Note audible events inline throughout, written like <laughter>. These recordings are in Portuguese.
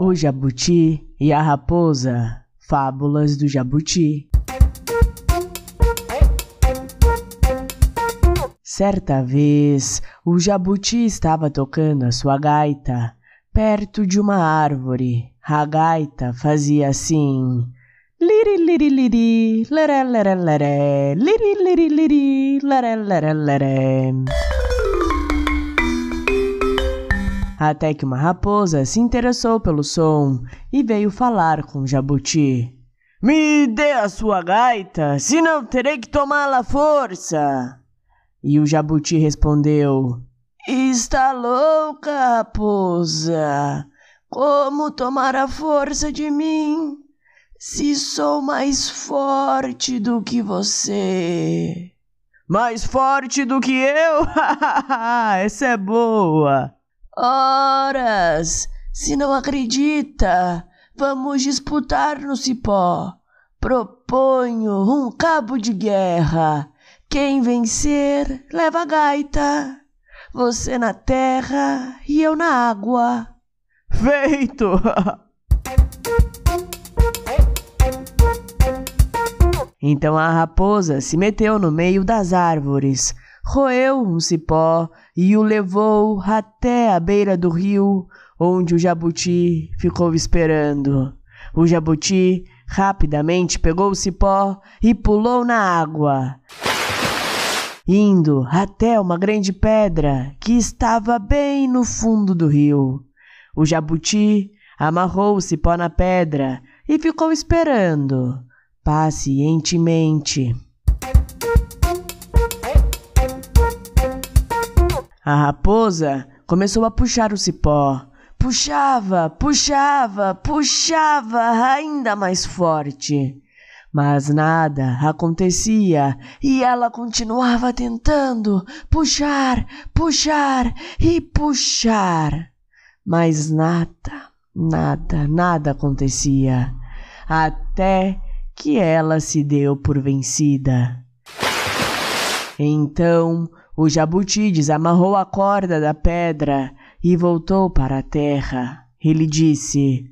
O Jabuti e a Raposa Fábulas do Jabuti Certa vez, o Jabuti estava tocando a sua gaita perto de uma árvore. A gaita fazia assim: Liri liri liri, leré leré leré, liri liri liri, leré leré leré. Até que uma raposa se interessou pelo som e veio falar com o jabuti. Me dê a sua gaita, senão terei que tomá-la à força. E o jabuti respondeu: Está louca, raposa? Como tomar a força de mim se sou mais forte do que você? Mais forte do que eu? <laughs> Essa é boa! Horas! Se não acredita, vamos disputar no cipó. Proponho um cabo de guerra. Quem vencer, leva a gaita. Você na terra e eu na água. Feito! Então a raposa se meteu no meio das árvores, roeu um cipó e o levou até a beira do rio, onde o jabuti ficou esperando. O jabuti rapidamente pegou o cipó e pulou na água, indo até uma grande pedra que estava bem no fundo do rio. O jabuti amarrou o cipó na pedra e ficou esperando pacientemente. A raposa começou a puxar o cipó. Puxava, puxava, puxava ainda mais forte. Mas nada acontecia e ela continuava tentando puxar, puxar e puxar. Mas nada, nada, nada acontecia. Até que ela se deu por vencida. Então o jabuti desamarrou a corda da pedra e voltou para a terra. Ele disse: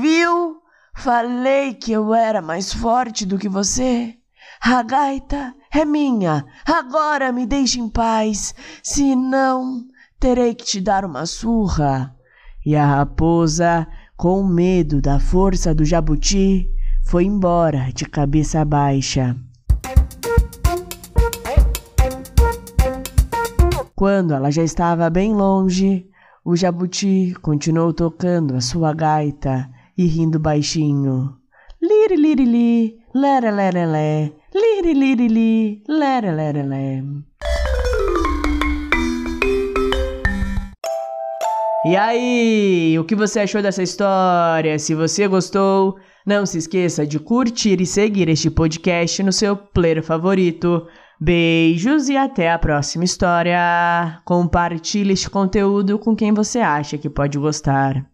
Viu? Falei que eu era mais forte do que você. A gaita é minha. Agora me deixe em paz, senão terei que te dar uma surra. E a raposa, com medo da força do jabuti, foi embora de cabeça baixa. Quando ela já estava bem longe, o jabuti continuou tocando a sua gaita e rindo baixinho. Liri liri li, lere lere lé, liri liri li, lere lé. E aí, o que você achou dessa história? Se você gostou, não se esqueça de curtir e seguir este podcast no seu player favorito. Beijos e até a próxima história. Compartilhe este conteúdo com quem você acha que pode gostar.